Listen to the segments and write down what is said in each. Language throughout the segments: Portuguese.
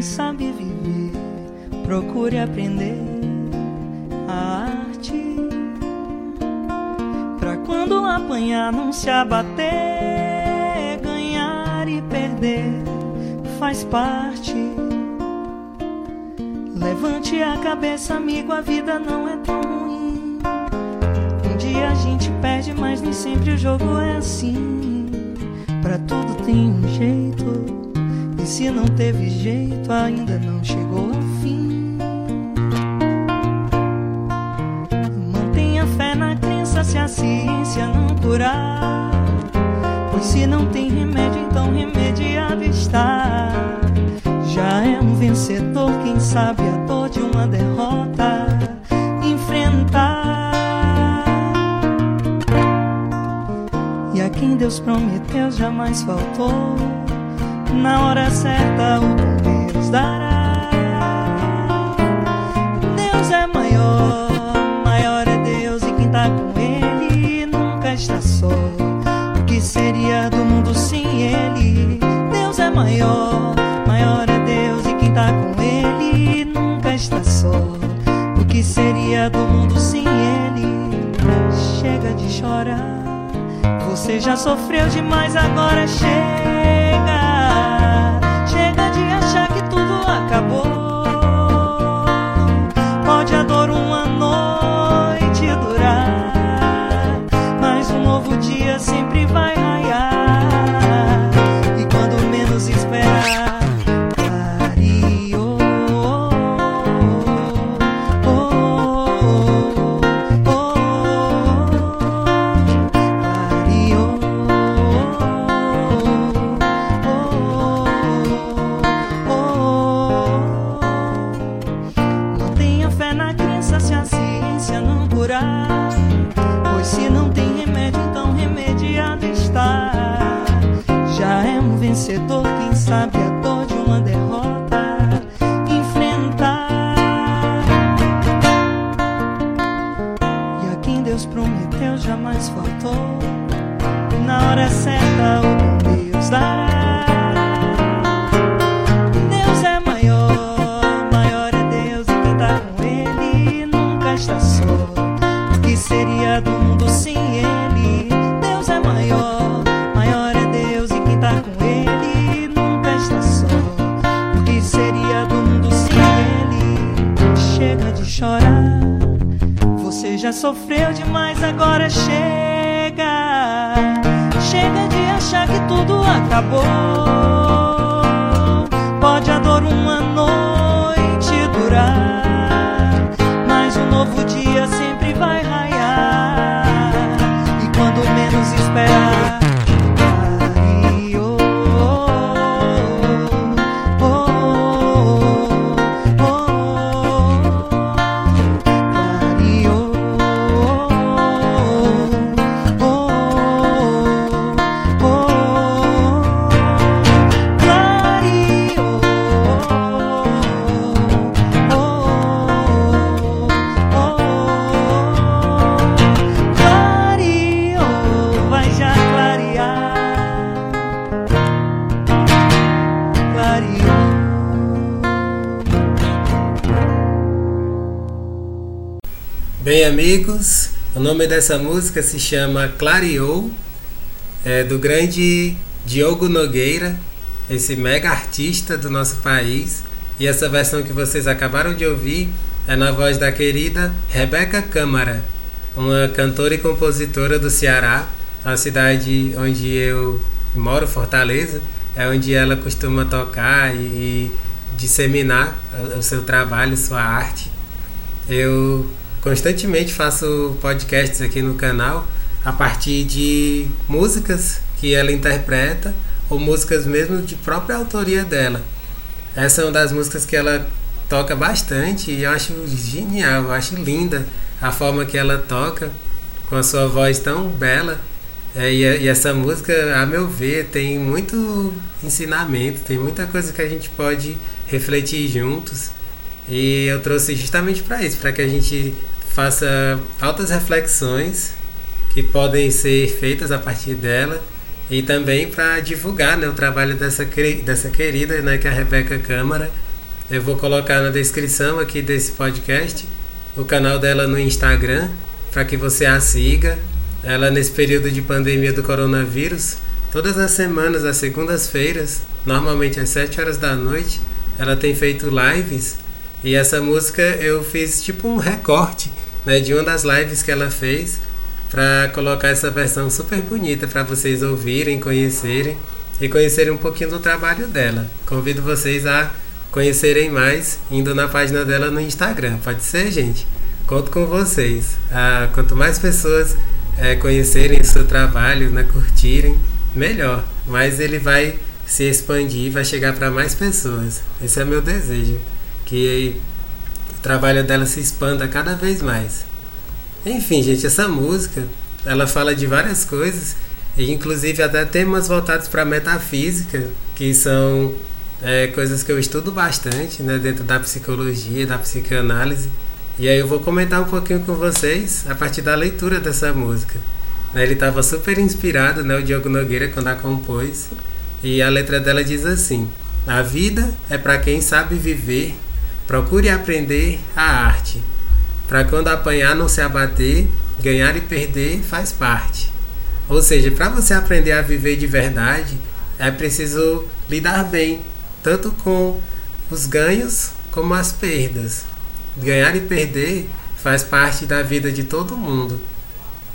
quem sabe viver. Procure aprender a arte. Pra quando apanhar, não se abater. Ganhar e perder faz parte. Levante a cabeça, amigo, a vida não é tão ruim. Um dia a gente perde, mas nem sempre o jogo é assim. Pra tudo tem um jeito. Se não teve jeito, ainda não chegou ao fim. Mantenha fé na crença se a ciência não curar. Pois se não tem remédio, então remediado está. Já é um vencedor, quem sabe a dor de uma derrota enfrentar. E a quem Deus prometeu jamais faltou na hora certa o Deus dará. Deus é maior, maior é Deus e quem tá com Ele nunca está só. O que seria do mundo sem Ele? Deus é maior, maior é Deus e quem tá com Ele nunca está só. O que seria do mundo sem Ele? Chega de chorar. Você já sofreu demais, agora. Chega Chega de achar que tudo acabou. Pode a dor uma noite durar, mas um novo dia sempre amigos, o nome dessa música se chama Clareou, é do grande Diogo Nogueira, esse mega artista do nosso país. E essa versão que vocês acabaram de ouvir é na voz da querida Rebeca Câmara, uma cantora e compositora do Ceará, a cidade onde eu moro, Fortaleza, é onde ela costuma tocar e, e disseminar o seu trabalho, sua arte. Eu constantemente faço podcasts aqui no canal a partir de músicas que ela interpreta ou músicas mesmo de própria autoria dela. Essa é uma das músicas que ela toca bastante e eu acho genial, eu acho linda a forma que ela toca com a sua voz tão bela. É, e, e essa música, a meu ver, tem muito ensinamento, tem muita coisa que a gente pode refletir juntos. E eu trouxe justamente para isso, para que a gente faça altas reflexões que podem ser feitas a partir dela e também para divulgar né, o trabalho dessa, dessa querida, né, que é a Rebeca Câmara. Eu vou colocar na descrição aqui desse podcast o canal dela no Instagram para que você a siga. Ela nesse período de pandemia do coronavírus, todas as semanas, às segundas-feiras, normalmente às 7 horas da noite, ela tem feito lives e essa música eu fiz tipo um recorte né, de uma das lives que ela fez para colocar essa versão super bonita para vocês ouvirem, conhecerem e conhecerem um pouquinho do trabalho dela. Convido vocês a conhecerem mais indo na página dela no Instagram. Pode ser, gente? Conto com vocês. Ah, quanto mais pessoas é, conhecerem o seu trabalho, né, curtirem, melhor. Mas ele vai se expandir, vai chegar para mais pessoas. Esse é meu desejo, que o trabalho dela se expanda cada vez mais. Enfim, gente, essa música, ela fala de várias coisas, e inclusive até temas voltados para metafísica, que são é, coisas que eu estudo bastante, né, dentro da psicologia, da psicanálise. E aí eu vou comentar um pouquinho com vocês a partir da leitura dessa música. Né, ele estava super inspirado, né, o Diogo Nogueira, quando a compôs. E a letra dela diz assim: A vida é para quem sabe viver, procure aprender a arte. Para quando apanhar não se abater, ganhar e perder faz parte. Ou seja, para você aprender a viver de verdade, é preciso lidar bem, tanto com os ganhos como as perdas. Ganhar e perder faz parte da vida de todo mundo.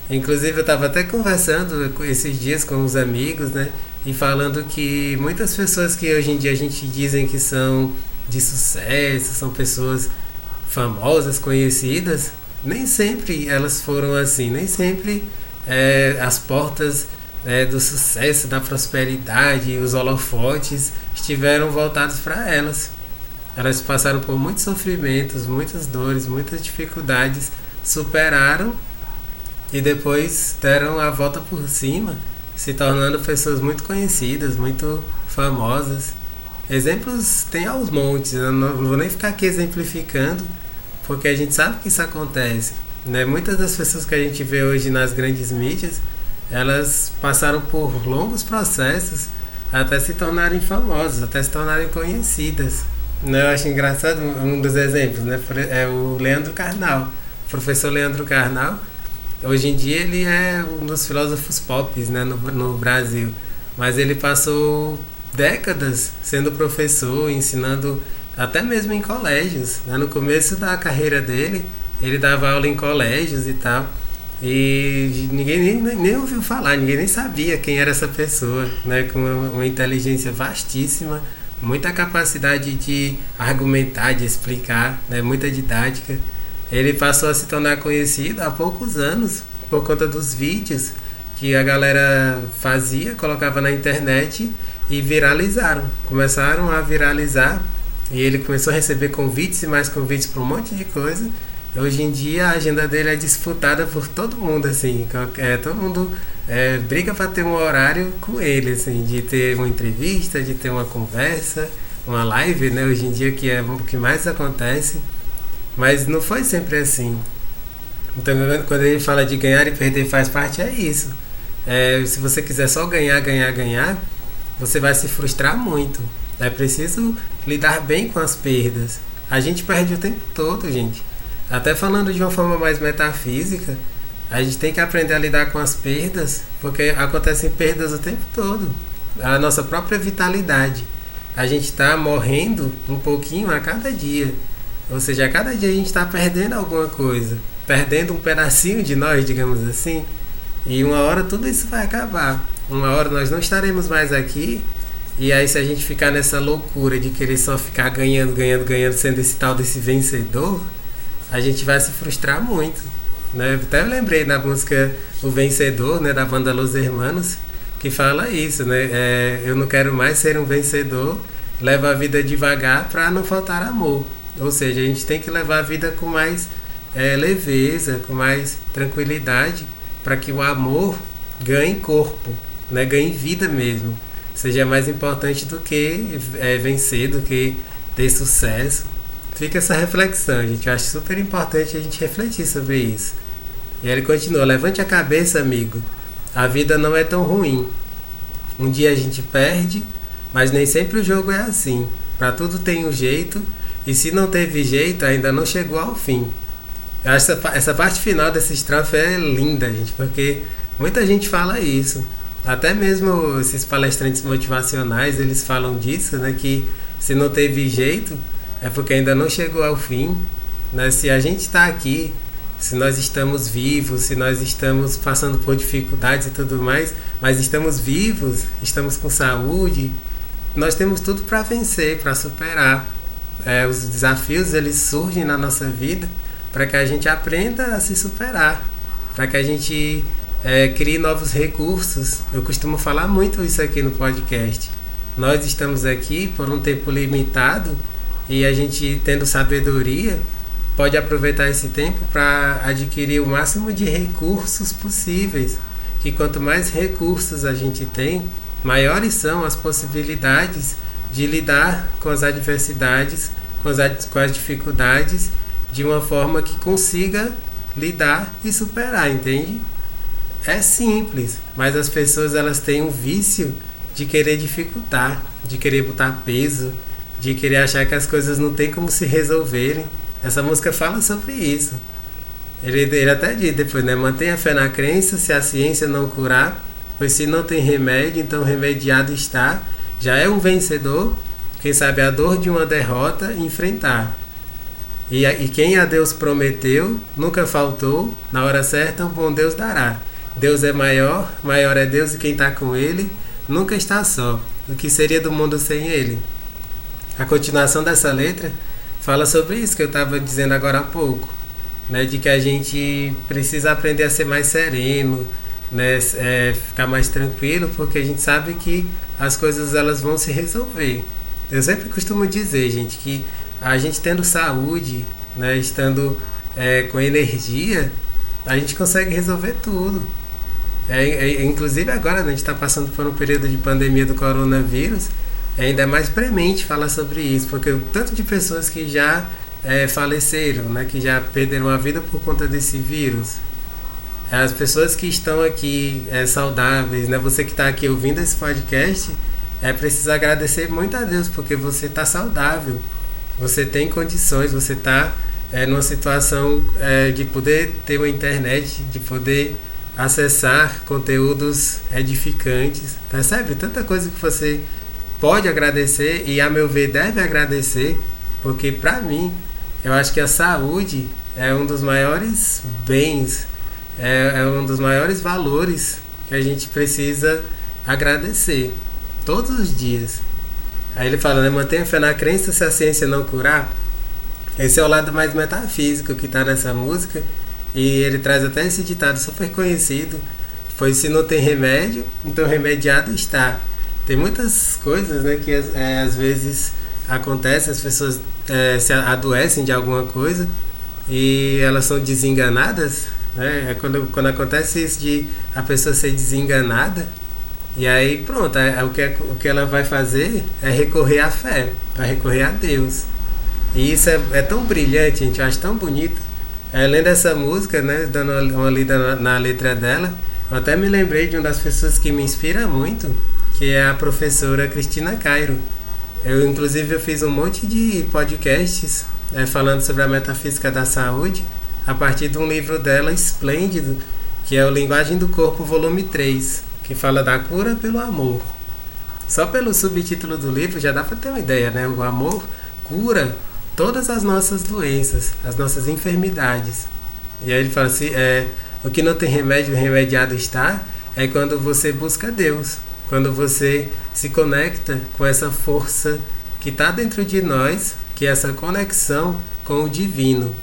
Inclusive eu estava até conversando esses dias com os amigos, né? E falando que muitas pessoas que hoje em dia a gente dizem que são de sucesso, são pessoas famosas, conhecidas, nem sempre elas foram assim, nem sempre é, as portas é, do sucesso, da prosperidade, os holofotes estiveram voltados para elas. Elas passaram por muitos sofrimentos, muitas dores, muitas dificuldades, superaram e depois deram a volta por cima, se tornando pessoas muito conhecidas, muito famosas. Exemplos tem aos montes, eu não vou nem ficar aqui exemplificando, porque a gente sabe que isso acontece. Né? Muitas das pessoas que a gente vê hoje nas grandes mídias, elas passaram por longos processos até se tornarem famosas, até se tornarem conhecidas. Né? Eu acho engraçado um dos exemplos, né? É o Leandro Carnal. O professor Leandro Carnal, hoje em dia ele é um dos filósofos pop né? no, no Brasil. Mas ele passou décadas sendo professor, ensinando até mesmo em colégios. Né? No começo da carreira dele, ele dava aula em colégios e tal. E ninguém nem, nem ouviu falar, ninguém nem sabia quem era essa pessoa, né? com uma, uma inteligência vastíssima, muita capacidade de argumentar, de explicar, né? muita didática. Ele passou a se tornar conhecido há poucos anos por conta dos vídeos que a galera fazia, colocava na internet e viralizaram. Começaram a viralizar e ele começou a receber convites e mais convites para um monte de coisa. Hoje em dia a agenda dele é disputada por todo mundo, assim. É, todo mundo é, briga para ter um horário com ele, assim, de ter uma entrevista, de ter uma conversa, uma live, né? Hoje em dia que é o que mais acontece. Mas não foi sempre assim. Então quando ele fala de ganhar e perder faz parte, é isso. É, se você quiser só ganhar, ganhar, ganhar, você vai se frustrar muito. É preciso lidar bem com as perdas. A gente perde o tempo todo, gente. Até falando de uma forma mais metafísica, a gente tem que aprender a lidar com as perdas, porque acontecem perdas o tempo todo. A nossa própria vitalidade. A gente está morrendo um pouquinho a cada dia. Ou seja, a cada dia a gente está perdendo alguma coisa. Perdendo um pedacinho de nós, digamos assim. E uma hora tudo isso vai acabar. Uma hora nós não estaremos mais aqui. E aí, se a gente ficar nessa loucura de querer só ficar ganhando, ganhando, ganhando, sendo esse tal desse vencedor, a gente vai se frustrar muito. Né? Até eu lembrei da música O Vencedor, né, da banda Los Hermanos, que fala isso, né? É, eu não quero mais ser um vencedor, leva a vida devagar para não faltar amor. Ou seja, a gente tem que levar a vida com mais é, leveza, com mais tranquilidade, para que o amor ganhe corpo, né? ganhe vida mesmo. Seja mais importante do que é, vencer, do que ter sucesso. Fica essa reflexão, gente. Eu acho super importante a gente refletir sobre isso. E ele continua: levante a cabeça, amigo. A vida não é tão ruim. Um dia a gente perde, mas nem sempre o jogo é assim. Para tudo tem um jeito, e se não teve jeito, ainda não chegou ao fim. Eu acho essa, essa parte final dessa estrofe é linda, gente, porque muita gente fala isso. Até mesmo esses palestrantes motivacionais, eles falam disso, né? Que se não teve jeito, é porque ainda não chegou ao fim. Né? Se a gente está aqui, se nós estamos vivos, se nós estamos passando por dificuldades e tudo mais, mas estamos vivos, estamos com saúde, nós temos tudo para vencer, para superar. É, os desafios eles surgem na nossa vida para que a gente aprenda a se superar, para que a gente é, crie novos recursos. Eu costumo falar muito isso aqui no podcast. Nós estamos aqui por um tempo limitado e a gente tendo sabedoria pode aproveitar esse tempo para adquirir o máximo de recursos possíveis. Que quanto mais recursos a gente tem, maiores são as possibilidades de lidar com as adversidades, com as, com as dificuldades, de uma forma que consiga lidar e superar, entende? É simples, mas as pessoas elas têm um vício de querer dificultar, de querer botar peso, de querer achar que as coisas não tem como se resolverem. Essa música fala sobre isso. Ele, ele até diz depois, né? Mantenha fé na crença, se a ciência não curar, pois se não tem remédio, então remediado está. Já é um vencedor, quem sabe a dor de uma derrota enfrentar. E, e quem a Deus prometeu, nunca faltou, na hora certa o bom Deus dará. Deus é maior, maior é Deus e quem está com Ele nunca está só. O que seria do mundo sem Ele? A continuação dessa letra fala sobre isso que eu estava dizendo agora há pouco, né, de que a gente precisa aprender a ser mais sereno, né, é, ficar mais tranquilo, porque a gente sabe que as coisas elas vão se resolver. Eu sempre costumo dizer, gente, que a gente tendo saúde, né, estando é, com energia, a gente consegue resolver tudo. É, é, inclusive agora né, a gente está passando por um período de pandemia do coronavírus é ainda mais premente falar sobre isso, porque o tanto de pessoas que já é, faleceram, né, que já perderam a vida por conta desse vírus. As pessoas que estão aqui é, saudáveis, né, você que está aqui ouvindo esse podcast, é preciso agradecer muito a Deus, porque você está saudável, você tem condições, você está é, numa situação é, de poder ter uma internet, de poder acessar conteúdos edificantes, percebe? Tanta coisa que você pode agradecer e, a meu ver, deve agradecer, porque para mim, eu acho que a saúde é um dos maiores bens, é, é um dos maiores valores que a gente precisa agradecer todos os dias. Aí ele fala, né, mantenha fé na crença se a ciência não curar. Esse é o lado mais metafísico que está nessa música. E ele traz até esse ditado super conhecido. Foi se não tem remédio, então remediado está. Tem muitas coisas né, que é, às vezes acontecem, as pessoas é, se adoecem de alguma coisa e elas são desenganadas. Né? É quando, quando acontece isso de a pessoa ser desenganada, e aí pronto, é, é, o, que, é, o que ela vai fazer é recorrer à fé, vai recorrer a Deus. E isso é, é tão brilhante, gente acha tão bonito. É, lendo essa música, né, dando uma lida na, na letra dela, eu até me lembrei de uma das pessoas que me inspira muito, que é a professora Cristina Cairo. Eu, inclusive, eu fiz um monte de podcasts né, falando sobre a metafísica da saúde a partir de um livro dela esplêndido, que é o Linguagem do Corpo, volume 3, que fala da cura pelo amor. Só pelo subtítulo do livro já dá para ter uma ideia, né? O amor cura todas as nossas doenças, as nossas enfermidades. E aí ele fala assim: é, o que não tem remédio, remediado está, é quando você busca Deus. Quando você se conecta com essa força que está dentro de nós, que é essa conexão com o divino.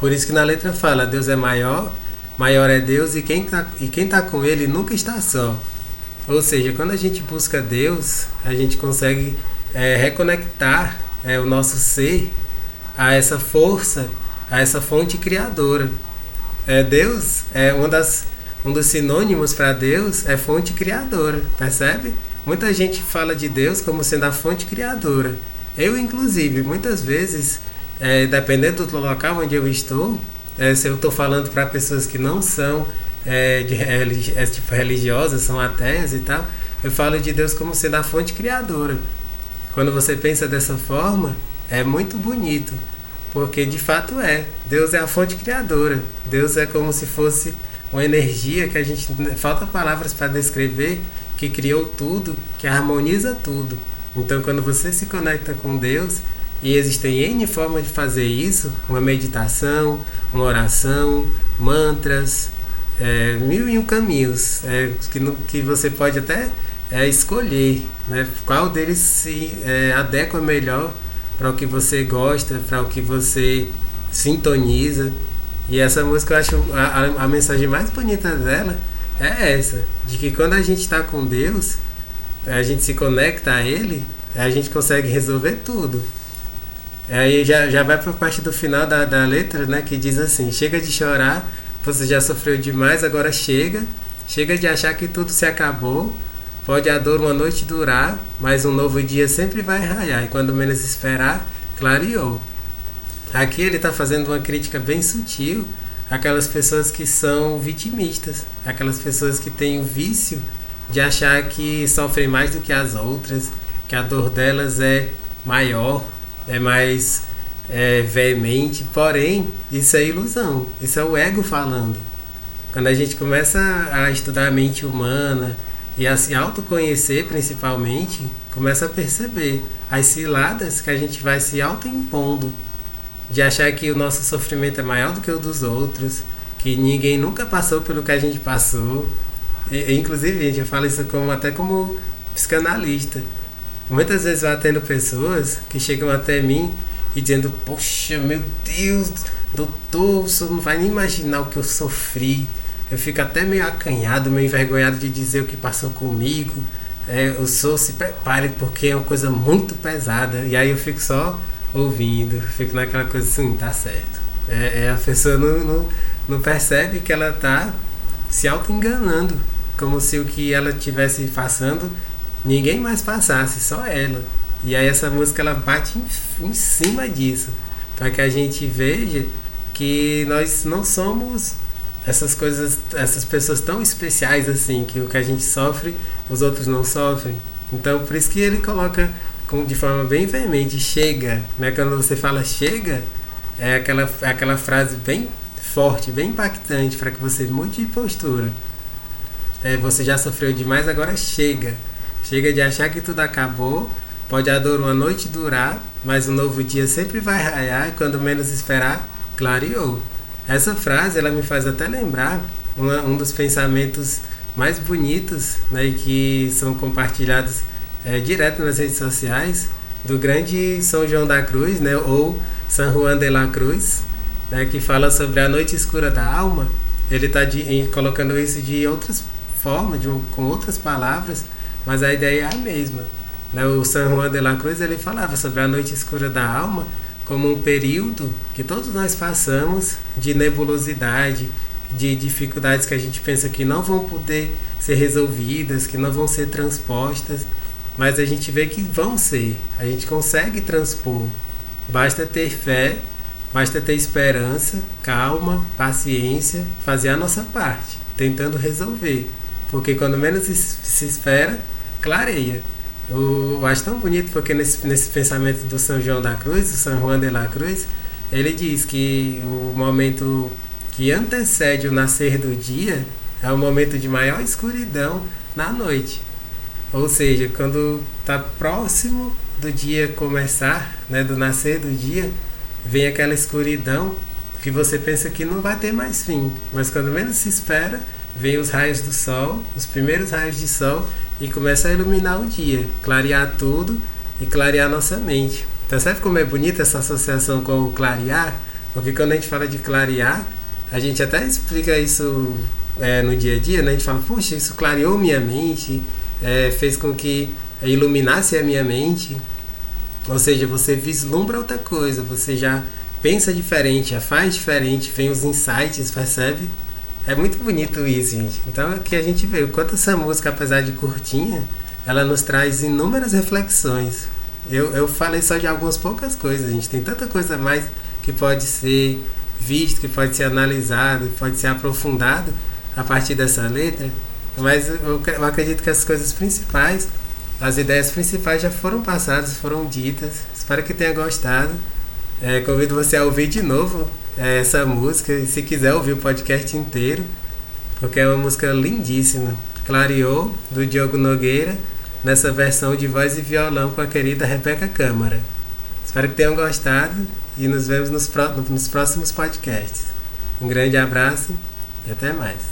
Por isso que na letra fala, Deus é maior, maior é Deus e quem está tá com Ele nunca está só. Ou seja, quando a gente busca Deus, a gente consegue é, reconectar é, o nosso ser a essa força, a essa fonte criadora. É, Deus é uma das um dos sinônimos para Deus é fonte criadora, percebe? Muita gente fala de Deus como sendo a fonte criadora. Eu, inclusive, muitas vezes, é, dependendo do local onde eu estou, é, se eu estou falando para pessoas que não são é, de, é, tipo, religiosas, são ateias e tal, eu falo de Deus como sendo a fonte criadora. Quando você pensa dessa forma, é muito bonito, porque de fato é. Deus é a fonte criadora. Deus é como se fosse uma energia que a gente falta palavras para descrever, que criou tudo, que harmoniza tudo. Então, quando você se conecta com Deus, e existem N formas de fazer isso, uma meditação, uma oração, mantras, é, mil e um caminhos é, que, que você pode até é, escolher né, qual deles se é, adequa melhor para o que você gosta, para o que você sintoniza. E essa música eu acho a, a, mensagem mais bonita dela é essa, de que quando a gente está com Deus, a gente se conecta a Ele, a gente consegue resolver tudo. Aí já, já vai para a parte do final da, da letra, né? Que diz assim: Chega de chorar, você já sofreu demais, agora chega. Chega de achar que tudo se acabou. Pode a dor uma noite durar, mas um novo dia sempre vai raiar. E quando menos esperar, clareou. Aqui ele está fazendo uma crítica bem sutil àquelas pessoas que são vitimistas, aquelas pessoas que têm o vício de achar que sofrem mais do que as outras, que a dor delas é maior, é mais é, veemente, porém, isso é ilusão, isso é o ego falando. Quando a gente começa a estudar a mente humana e a se autoconhecer principalmente, começa a perceber as ciladas que a gente vai se autoimpondo, de achar que o nosso sofrimento é maior do que o dos outros, que ninguém nunca passou pelo que a gente passou. E, inclusive, gente, eu falo isso como, até como psicanalista. Muitas vezes eu atendo pessoas que chegam até mim e dizendo: Poxa, meu Deus, doutor, você não vai nem imaginar o que eu sofri. Eu fico até meio acanhado, meio envergonhado de dizer o que passou comigo. É, o senhor se prepare porque é uma coisa muito pesada. E aí eu fico só ouvindo, fico naquela coisa assim: tá certo. É, é a pessoa não, não, não percebe que ela está se auto-enganando, como se o que ela estivesse passando ninguém mais passasse, só ela. E aí essa música ela bate em, em cima disso, para que a gente veja que nós não somos essas coisas, essas pessoas tão especiais assim, que o que a gente sofre, os outros não sofrem. Então por isso que ele coloca com, de forma bem veemente, chega, né? Quando você fala chega, é aquela, é aquela frase bem forte, bem impactante para que você mude de postura. É, você já sofreu demais, agora chega. Chega de achar que tudo acabou, pode a dor uma noite durar, mas um novo dia sempre vai raiar e quando menos esperar, clareou. Essa frase ela me faz até lembrar uma, um dos pensamentos mais bonitos né, e que são compartilhados é, direto nas redes sociais do grande São João da Cruz, né, ou San Juan de la Cruz, né, que fala sobre a noite escura da alma. Ele está colocando isso de outras formas, de com outras palavras, mas a ideia é a mesma. Né? O San Juan de la Cruz ele falava sobre a noite escura da alma como um período que todos nós passamos de nebulosidade, de dificuldades que a gente pensa que não vão poder ser resolvidas, que não vão ser transpostas, mas a gente vê que vão ser, a gente consegue transpor. Basta ter fé, basta ter esperança, calma, paciência, fazer a nossa parte, tentando resolver. Porque quando menos se espera, clareia. Eu acho tão bonito porque nesse, nesse pensamento do São João da Cruz, do São Juan de la Cruz, ele diz que o momento que antecede o nascer do dia é o momento de maior escuridão na noite. Ou seja, quando está próximo do dia começar, né, do nascer do dia, vem aquela escuridão que você pensa que não vai ter mais fim, mas quando menos se espera, vem os raios do sol, os primeiros raios de sol e começa a iluminar o dia, clarear tudo e clarear nossa mente. Percebe como é bonita essa associação com o clarear? Porque quando a gente fala de clarear, a gente até explica isso é, no dia a dia, né? A gente fala, poxa, isso clareou minha mente, é, fez com que iluminasse a minha mente. Ou seja, você vislumbra outra coisa, você já pensa diferente, já faz diferente, vem os insights, percebe? É muito bonito isso, gente. Então aqui a gente vê o quanto essa música, apesar de curtinha, ela nos traz inúmeras reflexões. Eu, eu falei só de algumas poucas coisas, a gente tem tanta coisa mais que pode ser visto, que pode ser analisado, que pode ser aprofundado a partir dessa letra. Mas eu, eu acredito que as coisas principais, as ideias principais já foram passadas, foram ditas. Espero que tenha gostado. É, convido você a ouvir de novo é, essa música e se quiser ouvir o podcast inteiro, porque é uma música lindíssima. Clareou, do Diogo Nogueira, nessa versão de voz e violão com a querida Rebeca Câmara. Espero que tenham gostado e nos vemos nos, nos próximos podcasts. Um grande abraço e até mais.